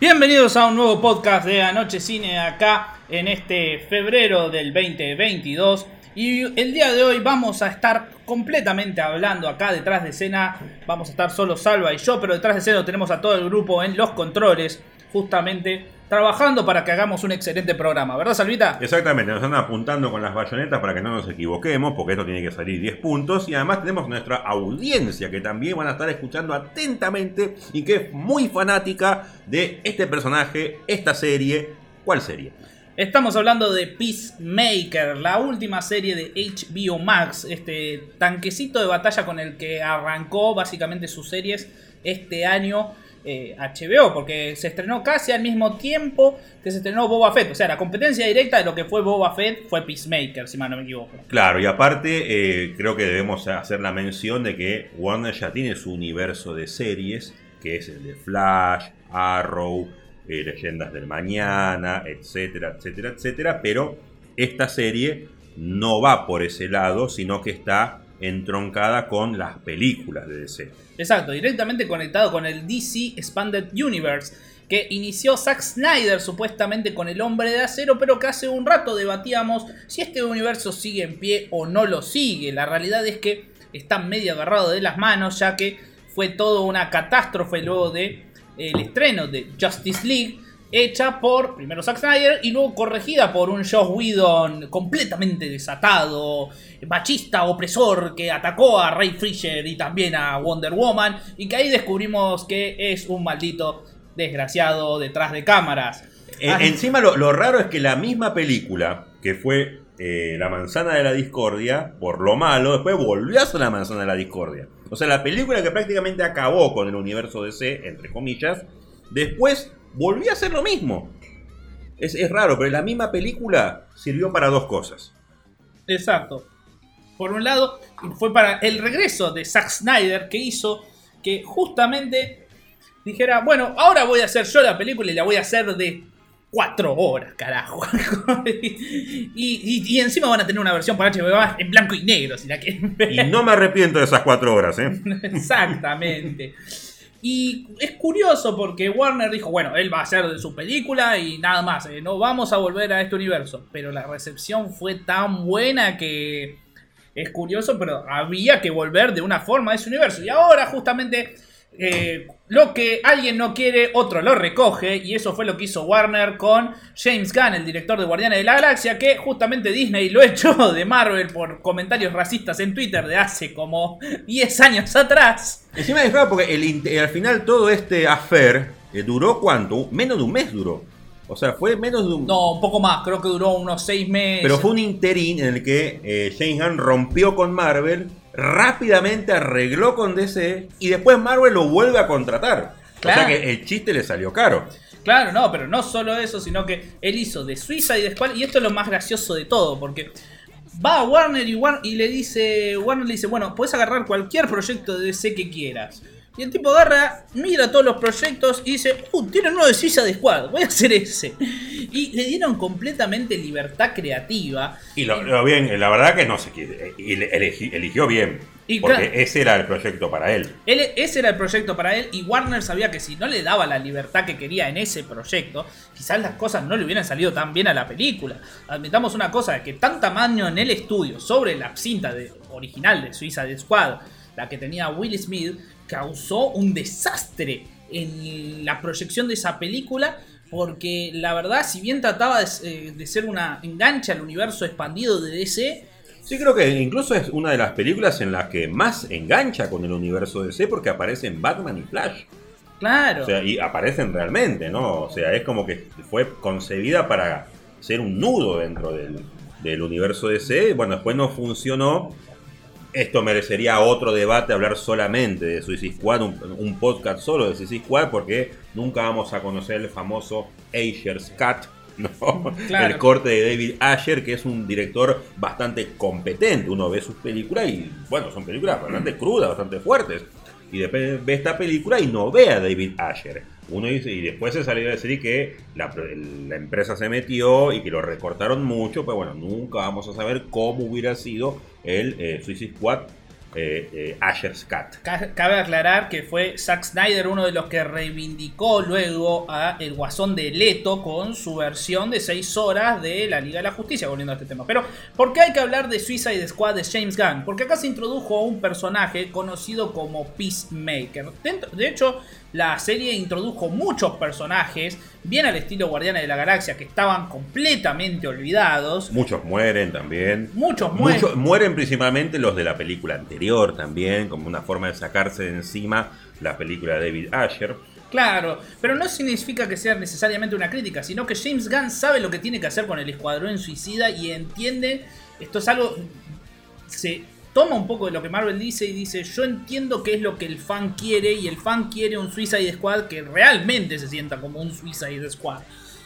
Bienvenidos a un nuevo podcast de Anoche Cine acá en este febrero del 2022. Y el día de hoy vamos a estar completamente hablando acá detrás de escena. Vamos a estar solo Salva y yo, pero detrás de escena tenemos a todo el grupo en los controles, justamente trabajando para que hagamos un excelente programa, ¿verdad, Salvita? Exactamente, nos están apuntando con las bayonetas para que no nos equivoquemos, porque esto tiene que salir 10 puntos. Y además tenemos nuestra audiencia que también van a estar escuchando atentamente y que es muy fanática de este personaje, esta serie. ¿Cuál serie? Estamos hablando de Peacemaker, la última serie de HBO Max, este tanquecito de batalla con el que arrancó básicamente sus series este año HBO, eh, porque se estrenó casi al mismo tiempo que se estrenó Boba Fett. O sea, la competencia directa de lo que fue Boba Fett fue Peacemaker, si mal no me equivoco. Claro, y aparte eh, creo que debemos hacer la mención de que Warner ya tiene su universo de series, que es el de Flash, Arrow, eh, Leyendas del Mañana, etcétera, etcétera, etcétera, pero esta serie no va por ese lado, sino que está entroncada con las películas de DC. Exacto, directamente conectado con el DC Expanded Universe, que inició Zack Snyder supuestamente con el hombre de acero, pero que hace un rato debatíamos si este universo sigue en pie o no lo sigue. La realidad es que está medio agarrado de las manos, ya que fue toda una catástrofe luego de el estreno de Justice League hecha por primero Zack Snyder y luego corregida por un Josh Whedon completamente desatado, machista, opresor, que atacó a Ray Fisher y también a Wonder Woman y que ahí descubrimos que es un maldito desgraciado detrás de cámaras. Eh, encima lo, raro es que la misma película, que fue eh, La manzana de la discordia, por lo malo, después volvió a ser La manzana de la discordia. O sea, la película que prácticamente acabó con el universo DC, entre comillas, después volvió a hacer lo mismo. Es, raro, pero la misma película sirvió para dos cosas. Exacto. Por un lado, fue para el regreso de Zack Snyder que hizo que justamente dijera, bueno, ahora voy a hacer yo la película y la voy a hacer de cuatro horas, carajo. y, encima van a tener una versión para HBO en blanco y negro, si la Y no me arrepiento de esas cuatro horas, ¿eh? Exactamente. Y es curioso porque Warner dijo, bueno, él va a hacer de su película y nada más, eh, no vamos a volver a este universo. Pero la recepción fue tan buena que es curioso, pero había que volver de una forma a ese universo. Y ahora justamente eh, lo que alguien no quiere, otro lo recoge. Y eso fue lo que hizo Warner con James Gunn, el director de Guardianes de la Galaxia, que justamente Disney lo echó de Marvel por comentarios racistas en Twitter de hace como 10 años atrás. Encima es raro porque el, al final todo este affair eh, duró cuánto? Menos de un mes duró. O sea, fue menos de un... No, un poco más, creo que duró unos 6 meses. Pero fue un interín en el que eh, James Gunn rompió con Marvel rápidamente arregló con DC y después Marvel lo vuelve a contratar. O sea que el chiste le salió caro. Claro, no, pero no solo eso, sino que él hizo de Suiza y de Squall, y esto es lo más gracioso de todo, porque va a Warner y, Warner y le dice, Warner le dice, bueno, puedes agarrar cualquier proyecto de DC que quieras. Y el tipo agarra, mira todos los proyectos y dice, uh, tienen uno de Suiza de Squad, voy a hacer ese. Y le dieron completamente libertad creativa. Y lo, bien, la verdad que no sé, eligió bien. porque ese era el proyecto para él. él. Ese era el proyecto para él y Warner sabía que si no le daba la libertad que quería en ese proyecto, quizás las cosas no le hubieran salido tan bien a la película. Admitamos una cosa, que tan tamaño en el estudio sobre la cinta de, original de Suiza de Squad, la que tenía Will Smith, causó un desastre en la proyección de esa película. Porque la verdad, si bien trataba de, eh, ser una engancha al universo expandido de DC, Sí, creo que incluso es una de las películas en las que más engancha con el universo de DC porque aparecen Batman y Flash. Claro. O sea, y aparecen realmente, ¿no? O sea, es como que fue concebida para ser un nudo dentro del, del universo DC. Bueno, después no funcionó esto merecería otro debate, hablar solamente de Suicide Squad, un, podcast solo de Suicide Squad, porque nunca vamos a conocer el famoso Asher's Cut, ¿no? el corte de David Asher, que es un director bastante competente. Uno ve sus películas y, bueno, son películas bastante crudas, bastante fuertes. Y después ve esta película y no ve a David Asher. Uno y después se salió a decir que la, empresa se metió y que lo recortaron mucho, pero bueno, nunca vamos a saber cómo hubiera sido el eh, Suicide Squad eh, eh, Asher's Cat. Ca- Cabe aclarar que fue Zack Snyder uno de los que reivindicó luego a El Guasón de Leto con su versión de 6 horas de la Liga de la Justicia, volviendo a este tema. Pero, ¿por qué hay que hablar de Suicide Squad de James Gunn? Porque acá se introdujo un personaje conocido como Peacemaker. De hecho, la serie introdujo muchos personajes, bien al estilo Guardianes de la Galaxia, que estaban completamente olvidados. Muchos mueren también. Muchos mueren. Muchos- mueren principalmente los de la película anterior también, como una forma de sacarse de encima la película de David Asher. Claro, pero no significa que sea necesariamente una crítica, sino que James Gunn sabe lo que tiene que hacer con el Escuadrón Suicida y entiende, esto es algo, se toma un poco de lo que Marvel dice y dice, yo entiendo qué es lo que el fan quiere y el fan quiere un Suicide Squad que realmente se sienta como un Suicide Squad,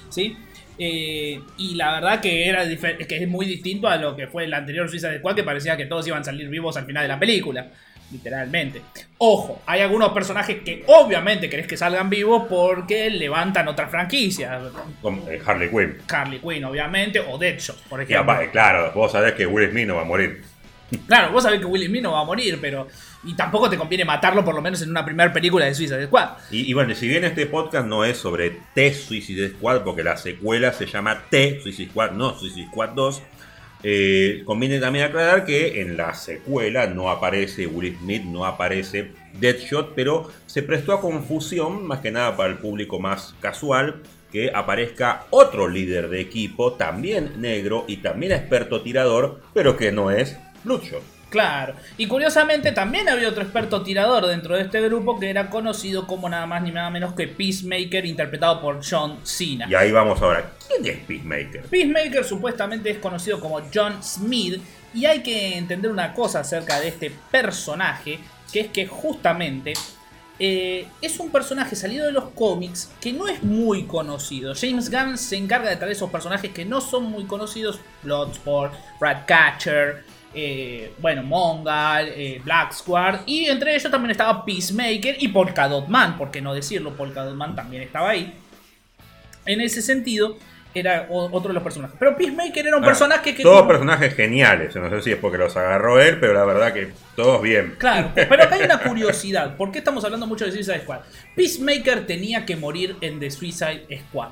¿sí? Eh, y la verdad que era que es muy distinto a lo que fue el anterior Suicide Squad que parecía que todos iban a salir vivos al final de la película. Literalmente. Ojo, hay algunos personajes que obviamente querés que salgan vivos porque levantan otra franquicia. Con eh, Harley Quinn. Harley Quinn, obviamente, o Deadshot, por ejemplo. claro, vos sabés que Will Smith no va a morir. Claro, vos sabés que Will Smith no va a morir, pero. Y tampoco te conviene matarlo, por lo menos en una primera película de Suicide Squad. Y, y bueno, si bien este podcast no es sobre T Suicide Squad, porque la secuela se llama T Suicide Squad, no Suicide Squad 2, eh, conviene también aclarar que en la secuela no aparece Will Smith, no aparece Deadshot, pero se prestó a confusión, más que nada para el público más casual, que aparezca otro líder de equipo, también negro y también experto tirador, pero que no es Bloodshot. Claro. Y curiosamente también había otro experto tirador dentro de este grupo que era conocido como nada más ni nada menos que Peacemaker, interpretado por John Cena. Y ahí vamos ahora. ¿Quién es Peacemaker? Peacemaker supuestamente es conocido como John Smith y hay que entender una cosa acerca de este personaje, que es que justamente eh, es un personaje salido de los cómics que no es muy conocido. James Gunn se encarga de traer esos personajes que no son muy conocidos, Bloodsport, Ratcatcher, eh, bueno, Mongal, eh, Black Squad, y entre ellos también estaba Peacemaker y Polka Dot Man, por qué no decirlo, Polka Dot Man también estaba ahí. En ese sentido, era otro de los personajes. Pero Peacemaker era un Ah, personaje que. Todos personajes geniales. No sé si es porque los agarró él, pero la verdad que todos bien. Claro, pero acá hay una curiosidad. ¿Por qué estamos hablando mucho de Suicide Squad? Peacemaker tenía que morir en The Suicide Squad.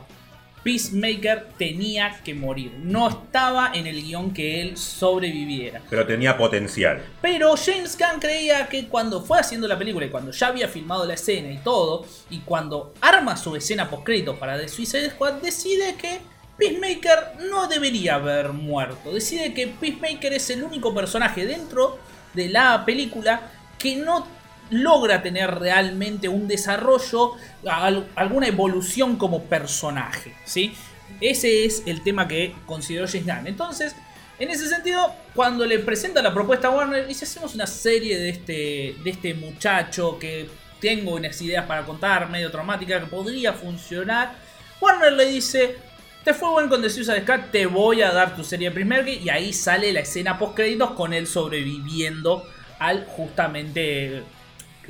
Peacemaker tenía que morir. No estaba en el guion que él sobreviviera. Pero tenía potencial. Pero James Gunn creía que cuando fue haciendo la película y cuando ya había filmado la escena y todo, y cuando arma su escena postcrédito para The Suicide Squad, decide que Peacemaker no debería haber muerto. Decide que Peacemaker es el único personaje dentro de la película que no logra tener realmente un desarrollo, al- alguna evolución como personaje, ¿sí? Ese es el tema que consideró James Gunn. Entonces, en ese sentido, cuando le presenta la propuesta a Warner, dice, hacemos una serie de este, de este muchacho que tengo unas ideas para contar, medio traumática, que podría funcionar. Warner le dice, te fue buen con The Suicide Squad, te voy a dar tu serie primer y ahí sale la escena post créditos con él sobreviviendo al justamente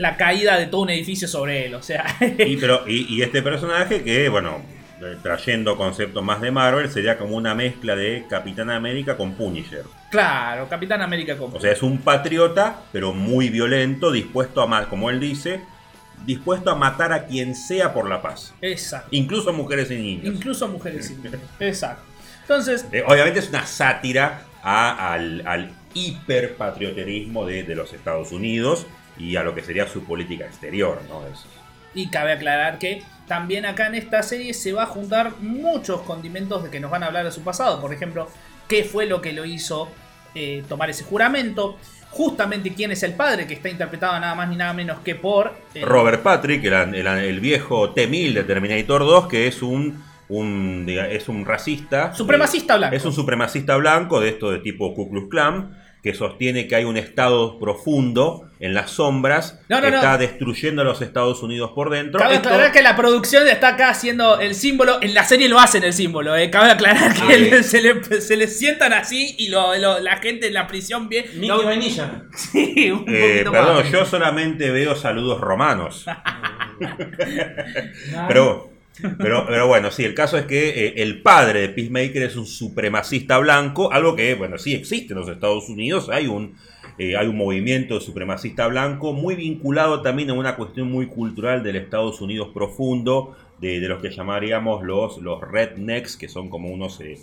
la caída de todo un edificio sobre él, o sea, Y, pero, y, y este personaje que, bueno, eh, trayendo conceptos más de Marvel, sería como una mezcla de Capitán América con Punisher. claro, Capitán América como O sea, es un patriota, pero muy violento, dispuesto a, ma- como él dice, dispuesto a matar a quien sea por la paz. Exacto. Incluso mujeres y niños. Incluso mujeres y niños. Exacto. Entonces, Eh, obviamente es una sátira a- al, al hiperpatrioterismo de, de los Estados Unidos y a lo que sería su política exterior, ¿no? Es- y cabe aclarar que también acá en esta serie se va a juntar muchos condimentos de que nos van a hablar de su pasado. Por ejemplo, qué fue lo que lo hizo eh, tomar ese juramento. Justamente quién es el padre, que está interpretado nada más ni nada menos que por... eh, Robert Patrick, el, el- el viejo T-1000 de Terminator 2, que es un, un, es un racista. Supremacista blanco. Es un supremacista blanco de esto de tipo Ku Klux Klan, que sostiene que hay un estado profundo en las sombras No, no, que no. está destruyendo a los Estados Unidos por dentro. Cabe Esto- aclarar que la producción está acá haciendo el símbolo. En la serie lo hacen el símbolo. eh. Cabe aclarar que Ah, se, le, se le sientan así y lo- lo- la gente en la prisión bien. Mickey lo- Vainilla. Sí, un Eh, poquito perdón, más. yo solamente veo saludos romanos. Pero Pero, pero bueno, sí, el caso es que eh, el padre de Peacemaker es un supremacista blanco, algo que, bueno, sí existe en los Estados Unidos, hay un, eh, hay un movimiento supremacista blanco muy vinculado también a una cuestión muy cultural del Estados Unidos profundo, de, de los que llamaríamos los, los rednecks, que son como unos... eh,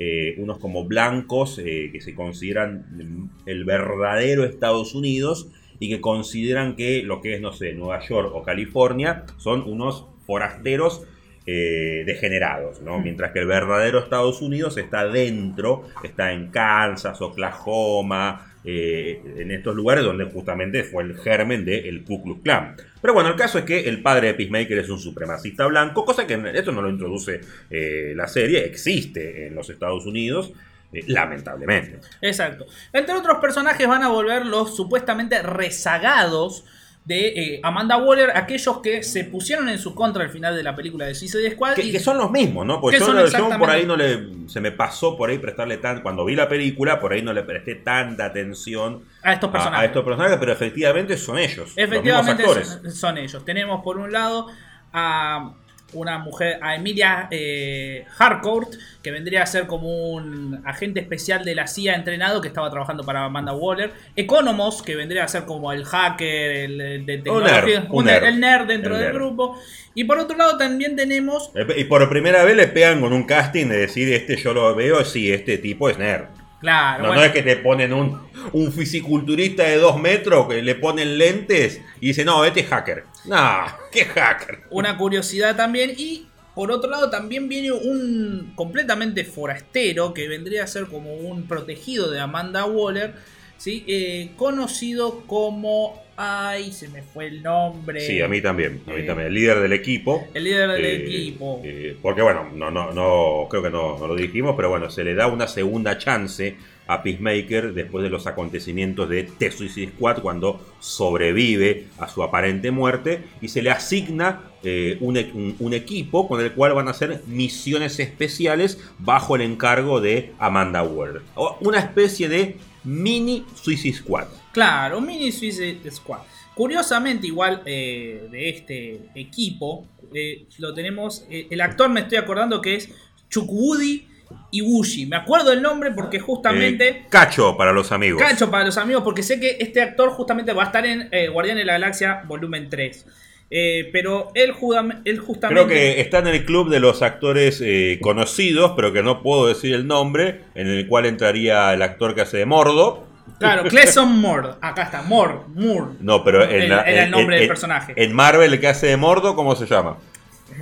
eh, unos como blancos eh, que se consideran mm, el verdadero Estados Unidos y que consideran que lo que es, no sé, Nueva York o California son unos forasteros eh, degenerados, ¿no? Mm. Mientras que el verdadero Estados Unidos está dentro, está en Kansas, Oklahoma, eh, en estos lugares donde justamente fue el germen del Ku Klux Klan. Pero bueno, el caso es que el padre de Peacemaker es un supremacista blanco, cosa que esto no lo introduce eh, la serie, existe en los Estados Unidos, eh, lamentablemente. Exacto. Entre otros personajes van a volver los supuestamente rezagados de eh, Amanda Waller, aquellos que se pusieron en su contra al final de la película de Suicide Squad. Que, y- que son los mismos, ¿no? Porque Que yo, por ahí no le. Se me pasó por ahí prestarle tan. Cuando vi la película, por ahí no le presté tanta atención a estos personajes. a estos personajes, pero efectivamente son ellos. Efectivamente los actores. son, son ellos. Tenemos por un lado a una mujer, a Emilia eh, Harcourt, que vendría a ser como un agente especial de la CIA entrenado que estaba trabajando para Amanda Waller. Economos, que vendría a ser como el hacker, el, el de tecnología, nerd, un un nerd. el nerd dentro El del nerd. grupo. Y por otro lado también tenemos Eh, Y por primera vez le pegan con un casting de decir, este yo lo veo, sí, este tipo es nerd. Claro, No, bueno, no es que te ponen un, un fisiculturista de dos metros que le ponen lentes y dice, no, este es hacker. No, ¿qué hacker? una curiosidad también. Y por otro lado también viene un completamente forastero que vendría a ser como un protegido de Amanda Waller, ¿sí? Eh, conocido como... Ay, se me fue el nombre. Sí, a mí también, a mí Eh, también. El líder del equipo. El líder del Eh, equipo. porque bueno, no, no, no, creo que no, no lo dijimos, pero bueno, se le da una segunda chance a Peacemaker después de los acontecimientos de The Suicide Squad cuando sobrevive a su aparente muerte y se le asigna eh, un, e- un- un equipo con el cual van a hacer misiones especiales bajo el encargo de Amanda. O Una especie de mini Suicide Squad. Claro, mini Suicide Squad. Curiosamente, igual eh, de este equipo, eh, lo tenemos. eh, el actor me estoy acordando que es Chukwudi Ibushi. Me acuerdo el nombre porque justamente. Cacho para los amigos. Cacho para los amigos, porque sé que este actor justamente va a estar en Guardián de la Galaxia volumen 3. Eh, pero él, justamente. Creo que está en el club de los actores eh, conocidos, pero que no puedo decir el nombre, en el cual entraría el actor que hace de Mordo. Claro, Cleson Moore. Acá está, Moore. Moore. No, pero en, Era- la- era el nombre en- del en- personaje. En Marvel, el que hace de Mordo, ¿cómo se llama?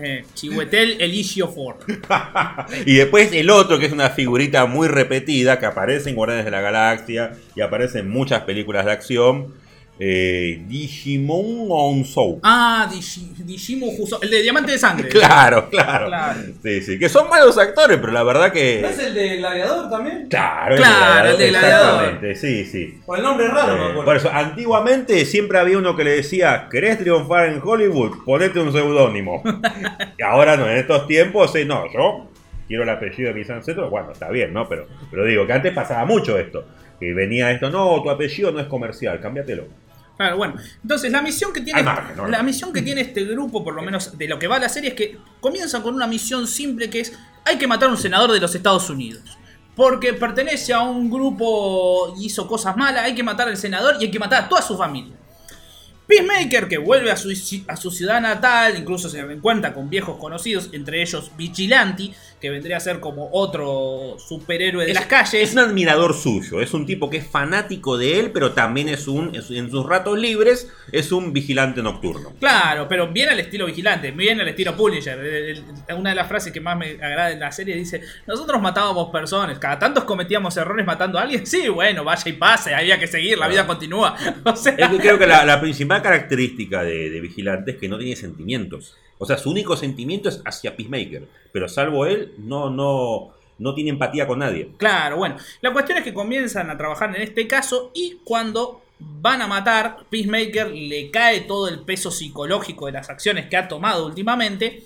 Eh, Chihuetel Eligio Ford. y después el otro, que es una figurita muy repetida, que aparece en Guardianes de la Galaxia y aparece en muchas películas de acción. Eh, Digimon Onso. Ah, Digi- Digimon Juso. El de Diamante de Sangre. Claro, claro, Claro. Sí, sí. Que son malos actores, pero la verdad que. ¿No es el de Gladiador también? Claro, Claro, el de Gladiador. Exactamente, sí, sí. Por el nombre es raro, Eh, me acuerdo. por eso, antiguamente siempre había uno que le decía, ¿querés triunfar en Hollywood? Ponete un seudónimo. y ahora no, en estos tiempos, eh, no, yo quiero el apellido de mis ancestros, bueno, está bien, ¿no? Pero, pero digo que antes pasaba mucho esto. Que venía esto, no, tu apellido no es comercial, cámbiatelo. Claro, bueno. Entonces, la misión que tiene. Hay margen, ¿no? La misión que tiene este grupo, por lo menos de lo que va la serie, es que comienza con una misión simple que es. Hay que matar a un senador de los Estados Unidos. Porque pertenece a un grupo y hizo cosas malas, hay que matar al senador y hay que matar a toda su familia. Peacemaker, que vuelve a su, a su ciudad natal, incluso se encuentra con viejos conocidos, entre ellos Vigilante, que vendría a ser como otro superhéroe de Es- las calles. Es un admirador suyo, es un tipo que es fanático de él, pero también es un, es- en sus ratos libres, es un vigilante nocturno. Claro, pero bien al estilo vigilante, bien al estilo Punisher. El- el- Una de las frases que más me agrada en la serie dice: Nosotros matábamos personas, cada tanto cometíamos errores matando a alguien. Sí, bueno, vaya y pase, había que seguir, la vida continúa. O sea, Es que creo que la, la principal característica de, de Vigilante es que no tiene sentimientos. O sea, su único sentimiento es hacia Peacemaker. Pero salvo él, no, no, no tiene empatía con nadie. Claro, bueno. La cuestión es que comienzan a trabajar en este caso y cuando van a matar, Peacemaker le cae todo el peso psicológico de las acciones que ha tomado últimamente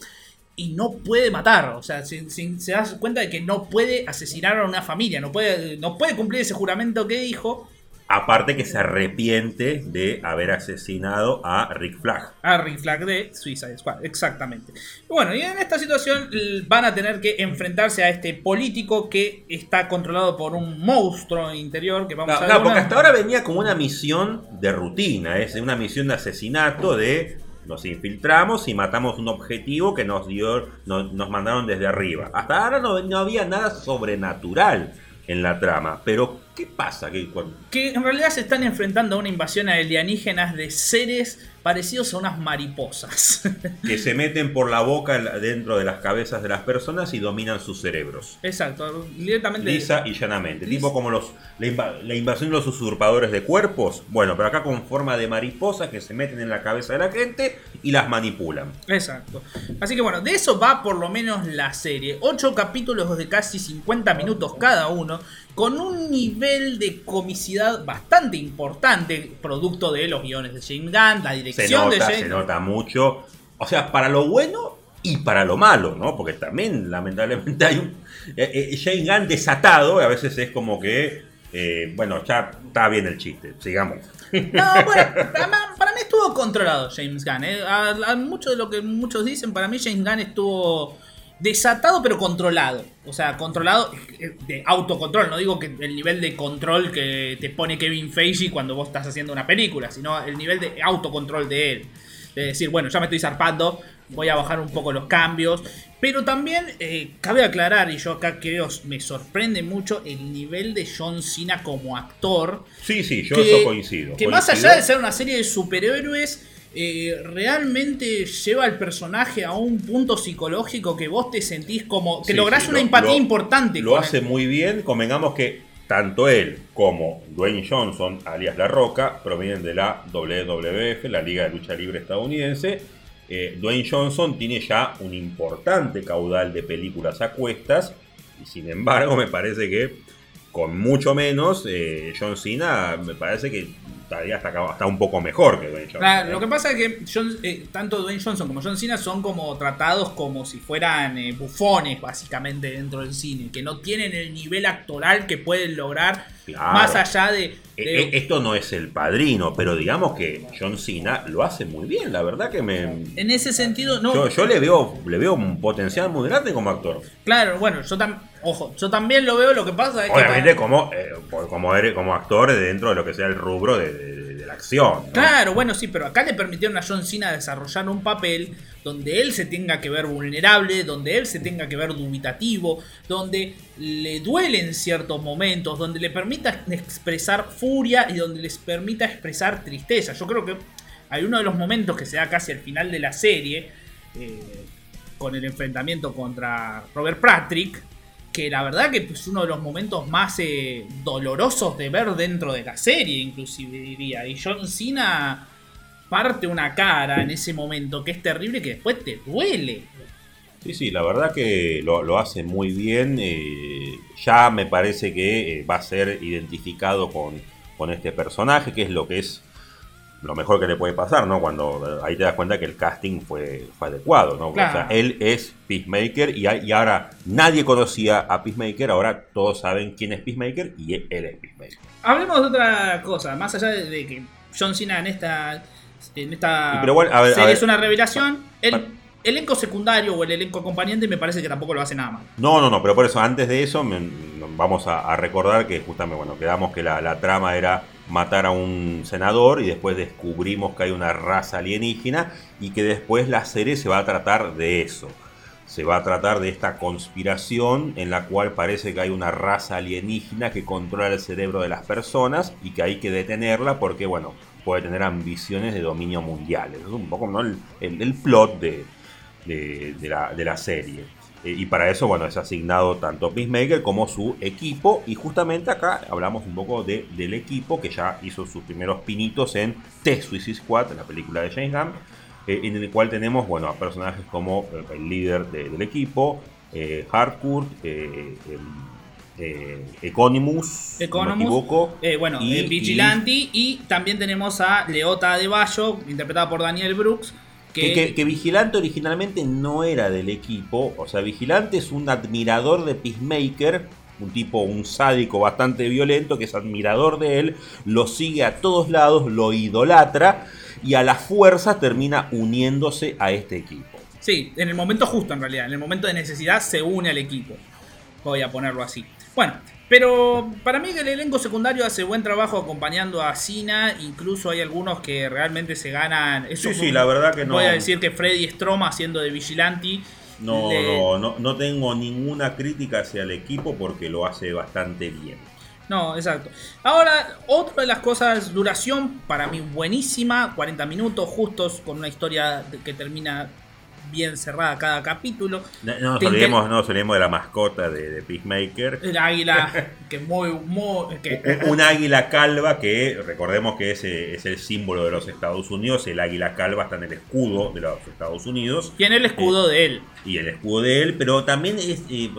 y no puede matar. O sea, se, se- se da cuenta de que no puede asesinar a una familia, no puede, no puede cumplir ese juramento que dijo. Aparte que se arrepiente de haber asesinado a Rick Flag. A Rick Flag de Suicide Squad, exactamente. Bueno, y en esta situación van a tener que enfrentarse a este político que está controlado por un monstruo interior que vamos No, a no, ver porque una- hasta ahora venía como una misión de rutina, es una misión de asesinato de nos infiltramos y matamos un objetivo que nos dio, no- nos mandaron desde arriba. Hasta ahora no, no había nada sobrenatural en la trama, pero ¿qué pasa? Que cuando- que en realidad se están enfrentando a una invasión alienígenas de seres parecidos a unas mariposas. que se meten por la boca dentro de las cabezas de las personas y dominan sus cerebros. Exacto, directamente. Lisa y llanamente. Lisa. Tipo como los, la invasión de los usurpadores de cuerpos. Bueno, pero acá con forma de mariposas que se meten en la cabeza de la gente y las manipulan. Exacto. Así que bueno, de eso va por lo menos la serie. Ocho capítulos de casi 50 minutos cada uno, con un nivel de comicidad bastante importante, producto de los guiones de James Gunn, la Se dirección de James se nota mucho. O sea, para lo bueno y para lo malo, ¿no? Porque también, lamentablemente, hay un. Eh, eh, Shane Gunn desatado, a veces es como que. eh, bueno, ya está bien el chiste, sigamos. No, bueno, para, mí estuvo controlado James Gunn. ¿eh? A, a mucho de lo que muchos dicen, para mí James Gunn estuvo desatado pero controlado. O sea, controlado eh, de autocontrol. No digo que el nivel de control que te pone Kevin Feige cuando vos estás haciendo una película, sino el nivel de autocontrol de él. De decir, bueno, ya me estoy zarpando, voy a bajar un poco los cambios. Pero también eh, cabe aclarar, y yo acá creo me sorprende mucho el nivel de John Cena como actor Sí, sí, yo que, eso coincido. que más allá de ser una serie de superhéroes, eh, realmente lleva al personaje a un punto psicológico que vos te sentís como. que Sí, lográs sí, una lo- empatía lo- importante. Lo con hace él. muy bien. Convengamos que tanto él como Dwayne Johnson, alias La Roca, provienen de la WWF, la Liga de Lucha Libre estadounidense. Eh, Dwayne Johnson tiene ya un importante caudal de películas a cuestas. Y sin embargo, me parece que con mucho menos, eh, John Cena me parece que estaría hasta, un poco mejor que Dwayne Johnson. Claro, ¿eh? lo que pasa es que John- eh, tanto Dwayne Johnson como John Cena son como tratados como si fueran eh, bufones, básicamente, dentro del cine, que no tienen el nivel actoral que pueden lograr Claro. más allá de. De- eh, Esto no es el padrino, pero digamos que John Cena lo hace muy bien, la verdad que me... en ese sentido, no. Yo, yo le veo le veo un potencial muy grande como actor. Claro, bueno, yo también. Ojo, yo también lo veo, lo que pasa es que. Obviamente como, eh, como, eres- como actor dentro de lo que sea el rubro de, de- de la acción. ¿no? Claro, bueno, sí, pero acá le permitieron a John Cena desarrollar un papel donde él se tenga que ver vulnerable, donde él se tenga que ver dubitativo, donde le duele en ciertos momentos, donde le permita expresar furia y donde les permita expresar tristeza. Yo creo que hay uno de los momentos que se da casi al final de la serie, eh, con el enfrentamiento contra Robert Patrick, que la verdad que es uno de los momentos más eh, dolorosos de ver dentro de la serie, inclusive diría. Y John Cena parte una cara en ese momento que es terrible que después te duele. Sí, sí, la verdad que lo, lo hace muy bien. eh, ya me parece que eh, va a ser identificado con, con este personaje, que es lo que es lo mejor que le puede pasar, ¿no? Cuando eh, ahí te das cuenta que el casting fue, fue adecuado, ¿no? Claro. O sea, él es Peacemaker y, a- y ahora nadie conocía a Peacemaker, ahora todos saben quién es Peacemaker y él, él es Peacemaker. Hablemos de otra cosa, más allá de, de que John Cena en esta, en esta pero bueno, a ver, a serie ver. es una revelación, el Pa- elenco secundario o el elenco acompañante me parece que tampoco lo hace nada mal. No, no, no, pero por eso antes de eso vamos a, recordar que justamente, bueno, quedamos que la, la trama era matar a un senador y después descubrimos que hay una raza alienígena y que después la serie se va a tratar de eso. Se va a tratar de esta conspiración en la cual parece que hay una raza alienígena que controla el cerebro de las personas y que hay que detenerla porque, bueno, puede tener ambiciones de dominio mundial. Eso es un poco ¿no? el- el plot de, de- de la, de la serie. Eh, y para eso, bueno, es asignado tanto Peacemaker como su equipo. Y justamente acá hablamos un poco de- del equipo que ya hizo sus primeros pinitos en The Suicide Squad, la película de James Gunn. eh, en el cual tenemos, bueno, a personajes como eh, el líder de- del equipo, Hardcourt, eh, Economus, me equivoco. Eh, bueno, y- Vigilante y, también tenemos a Leota de Bayo, interpretada por Daniel Brooks, que, Que, que- que Vigilante originalmente no era del equipo. O sea, Vigilante es un admirador de Peacemaker un tipo, un sádico bastante violento, que es admirador de él, lo sigue a todos lados, lo idolatra y a la fuerza termina uniéndose a este equipo. Sí, en el momento justo en realidad, en el momento de necesidad se une al equipo. Voy a ponerlo así. Bueno, pero para mí el elenco secundario hace buen trabajo acompañando a Sina. Incluso hay algunos que realmente se ganan. Eso Sí, sí, la verdad que no. Voy a decir que Freddy Stroma haciendo de vigilante. No, le- no, no, no tengo ninguna crítica hacia el equipo porque lo hace bastante bien. No, exacto. Ahora, otra de las cosas, duración para mí buenísima, 40 minutos justos con una historia que termina bien cerrada cada capítulo. No, no nos olvidemos, no nos olvidemos de la mascota de, de Peacemaker. El águila, que muy, muy que, Un, águila calva que recordemos que es, eh, es el símbolo de los Estados Unidos. El águila calva está en el escudo de los Estados Unidos. tiene el escudo de él. y el escudo de él, pero también es, eh,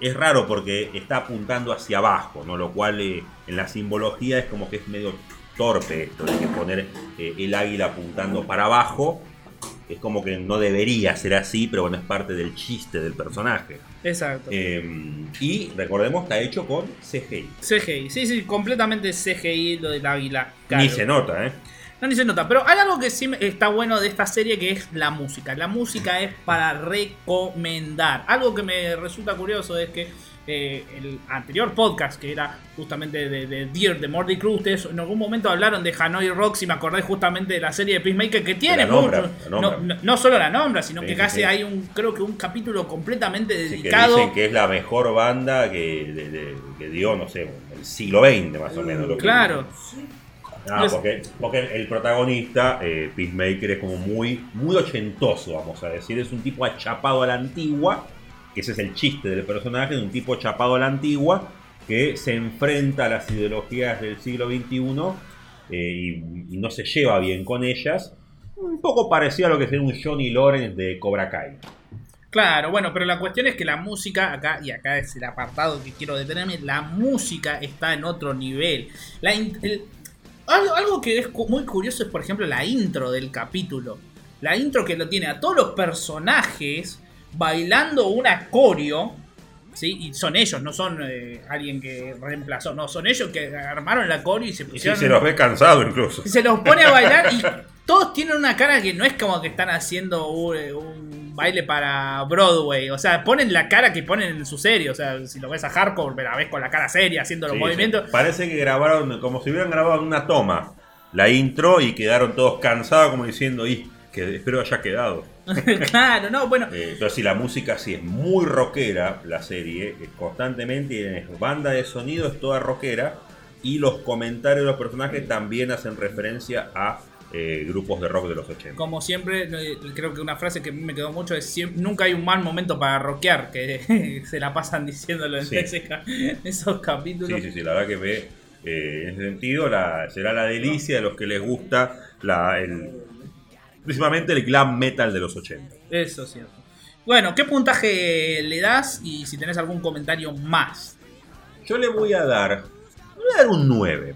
es raro porque está apuntando hacia abajo, ¿no? Lo cual eh, en la simbología es como que es medio torpe esto de que poner eh, el águila apuntando para abajo. Es como que no debería ser así, pero bueno, es parte del chiste del personaje. Exacto. Eh, y recordemos, está hecho con CGI. CGI, sí, sí, completamente CGI lo del águila. Ni se nota, ¿eh? No, ni se nota. Pero hay algo que sí está bueno de esta serie que es la música. La música es para recomendar. Algo que me resulta curioso es que eh, el anterior podcast, que era justamente de, de Deer, de Morty Cruz, ustedes en algún momento hablaron de Hanoi Rocks y me acordé justamente de la serie de Peacemaker que tiene nombra, mucho. No, no- no solo la nombra, sino Sí, que casi sí. hay un, creo que un capítulo completamente Sí, que dedicado. dicen que es la mejor banda que, de- de- que dio, no sé, el siglo XX más o menos. lo que- Claro. Ah, Es- porque, porque el, el protagonista, eh, Peacemaker, es como muy, muy ochentoso, vamos a decir. Es un tipo achapado a la antigua, que ese es el chiste del personaje, de un tipo chapado a la antigua que se enfrenta a las ideologías del siglo XXI eh, y, no se lleva bien con ellas. Un poco parecido a lo que sería un Johnny Lawrence de Cobra Kai. Claro, bueno, pero la cuestión es que la música, acá, y acá es el apartado que quiero detenerme, la música está en otro nivel. Algo, que es muy curioso es, por ejemplo, la intro del capítulo. La intro que lo tiene a todos los personajes bailando una coreo, ¿sí? Y son ellos, no son eh, alguien que reemplazó, no, son ellos que armaron la coreo y se Y sí, pusieron... se los ve cansado incluso. Y se los pone a bailar y todos tienen una cara que no es como que están haciendo un, un baile para Broadway. O sea, ponen la cara que ponen en su serie. O sea, si lo ves a Hardcore, la ves con la cara seria haciendo los Sí, movimientos. sí. Parece que grabaron como si hubieran grabado una toma la intro y quedaron todos cansados como diciendo, y que espero haya quedado. claro, no, bueno. Eh, entonces sí, la música sí es muy rockera, la serie, constantemente, en banda de sonido es toda rockera y los comentarios de los personajes también hacen referencia a eh, grupos de rock de los 80. Como siempre, eh, creo que una frase que a mí me quedó mucho es "Siem- nunca hay un mal momento para rockear, que se la pasan diciéndolo en Sí. esos capítulos. Sí, sí, sí, la verdad que ve, eh, en ese sentido, la, será la delicia de los que les gusta la, el, principalmente el glam metal de los 80. Eso es cierto. Bueno, ¿qué puntaje le das? Y si tenés algún comentario más. Yo le voy a dar, le voy a dar un 9.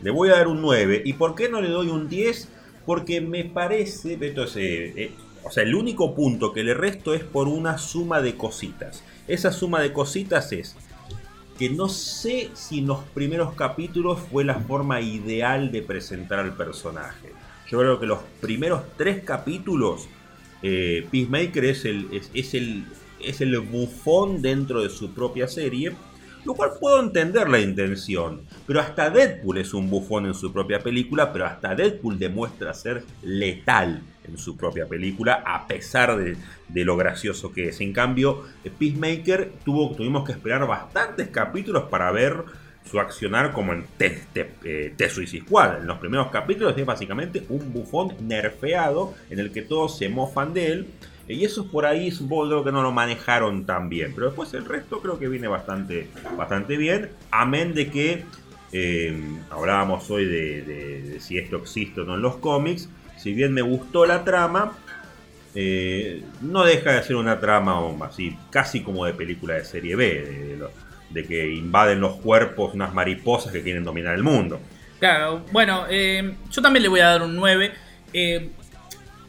Le voy a dar un 9. ¿Y por qué no le doy un 10? Porque me parece, entonces, eh, eh, o sea, el único punto que le resto es por una suma de cositas. Esa suma de cositas es que no sé si en los primeros capítulos fue la forma ideal de presentar al personaje. Yo creo que los primeros tres capítulos, eh, Peacemaker es el, es, el, es el bufón dentro de su propia serie. Lo cual puedo entender la intención. Pero hasta Deadpool es un bufón en su propia película. Pero hasta Deadpool demuestra ser letal en su propia película. A pesar de, de lo gracioso que es. En cambio, Peacemaker tuvo, tuvimos que esperar bastantes capítulos para ver su accionar como en The, The- eh, Squad. En los primeros capítulos es básicamente un bufón nerfeado en el que todos se mofan de él. Y eso por ahí es un poco que no lo manejaron tan bien. Pero después el resto creo que viene bastante, bastante bien. Amén de que eh, hablábamos hoy de, si esto existe o no en los cómics. Si bien me gustó la trama, eh, no deja de ser una trama así, casi como de película de serie B. de que invaden los cuerpos unas mariposas que quieren dominar el mundo. Claro, bueno, eh, yo también le voy a dar un 9. Eh,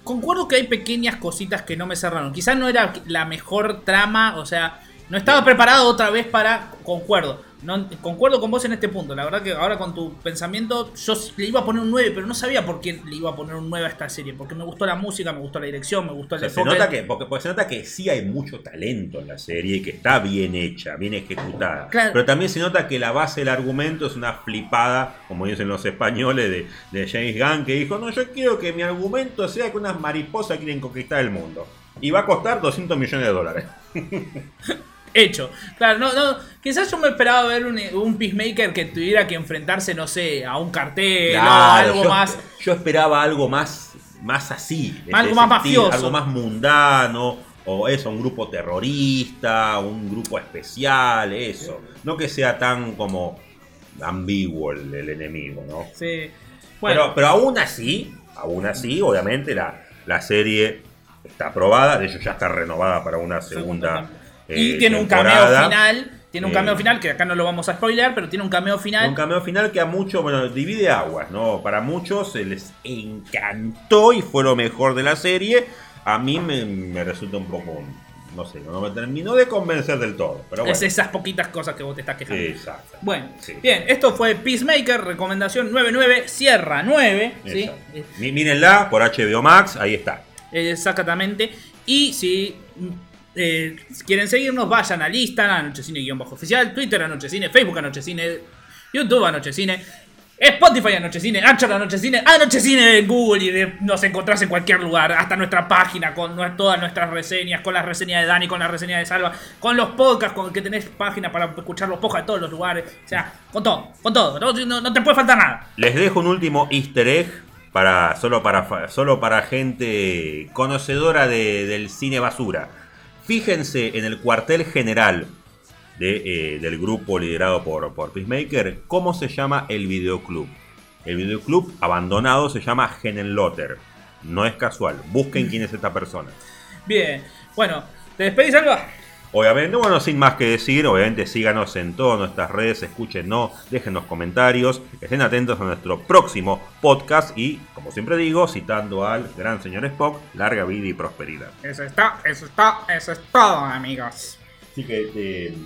concuerdo que hay pequeñas cositas que no me cerraron. Quizás no era la mejor trama, o sea, No estaba preparado otra vez para. Concuerdo. No, concuerdo con vos en este punto. La verdad que ahora con tu pensamiento, yo le iba a poner un 9, pero no sabía por qué le iba a poner un 9 a esta serie. Porque me gustó la música, me gustó la dirección, me gustó O el sea, se nota que, porque, porque se nota que sí hay mucho talento en la serie y que está bien hecha, bien ejecutada. Claro. Pero también se nota que la base del argumento es una flipada, como dicen los españoles, de, de James Gunn, que dijo, no, yo quiero que mi argumento sea que unas mariposas quieren conquistar el mundo. Y va a costar 200 millones de dólares. Hecho. Claro, no, no. Quizás yo me esperaba ver un, un Peacemaker que tuviera que enfrentarse, no sé, a un cartel o algo yo, más. Yo esperaba algo más, más así. Algo más estilo, mafioso. Algo más mundano. O eso, un grupo terrorista, un grupo especial, eso. No que sea tan como ambiguo el, el enemigo, ¿no? Sí. Bueno, Pero, pero aún así, aún así, obviamente la, la serie está aprobada, de hecho ya está renovada para una segunda. Y eh, tiene un cameo final. Tiene un Eh, cameo final, que acá no lo vamos a spoilear, pero tiene un cameo final. Un cameo final que a muchos, bueno, divide aguas, ¿no? Para muchos se les encantó y fue lo mejor de la serie. A mí me, me resulta un poco, no sé, no me terminó de convencer del todo. Pero bueno. Es esas poquitas cosas que vos te estás quejando. Exacto. Bueno, Sí. bien, esto fue Peacemaker, recomendación 99, Sierra 9, ¿sí? Mírenla por HBO Max, ahí está. Exactamente. Y si eh, quieren seguirnos, vayan al Instagram, Anochecine-oficial, Twitter, Anochecine, Facebook, Anochecine, YouTube, Anochecine, Spotify, Anochecine, Anchor, Anochecine, Anochecine en Google y nos encontrás en cualquier lugar, hasta nuestra página con todas nuestras reseñas, con las reseñas de Dani, con las reseñas de Salva, con los podcasts, con que tenés página para escuchar los podcasts de todos los lugares, o sea, con todo, con todo, no, no- te puede faltar nada. Les dejo un último easter egg para, solo, para, solo para gente conocedora de- del cine basura. Fíjense en el cuartel general de, eh, del grupo liderado por, por Peacemaker, cómo se llama el videoclub. El videoclub abandonado se llama Genenlotter. No es casual. Busquen quién es esta persona. Bien, bueno, ¿te despedís, Salva? Obviamente, bueno, sin más que decir, obviamente síganos en todas nuestras redes, escúchenos, déjenos comentarios, estén atentos a nuestro próximo podcast y, como siempre digo, citando al gran señor Spock, larga vida y prosperidad. Eso está, eso está, eso es todo, amigos. Así que, eh,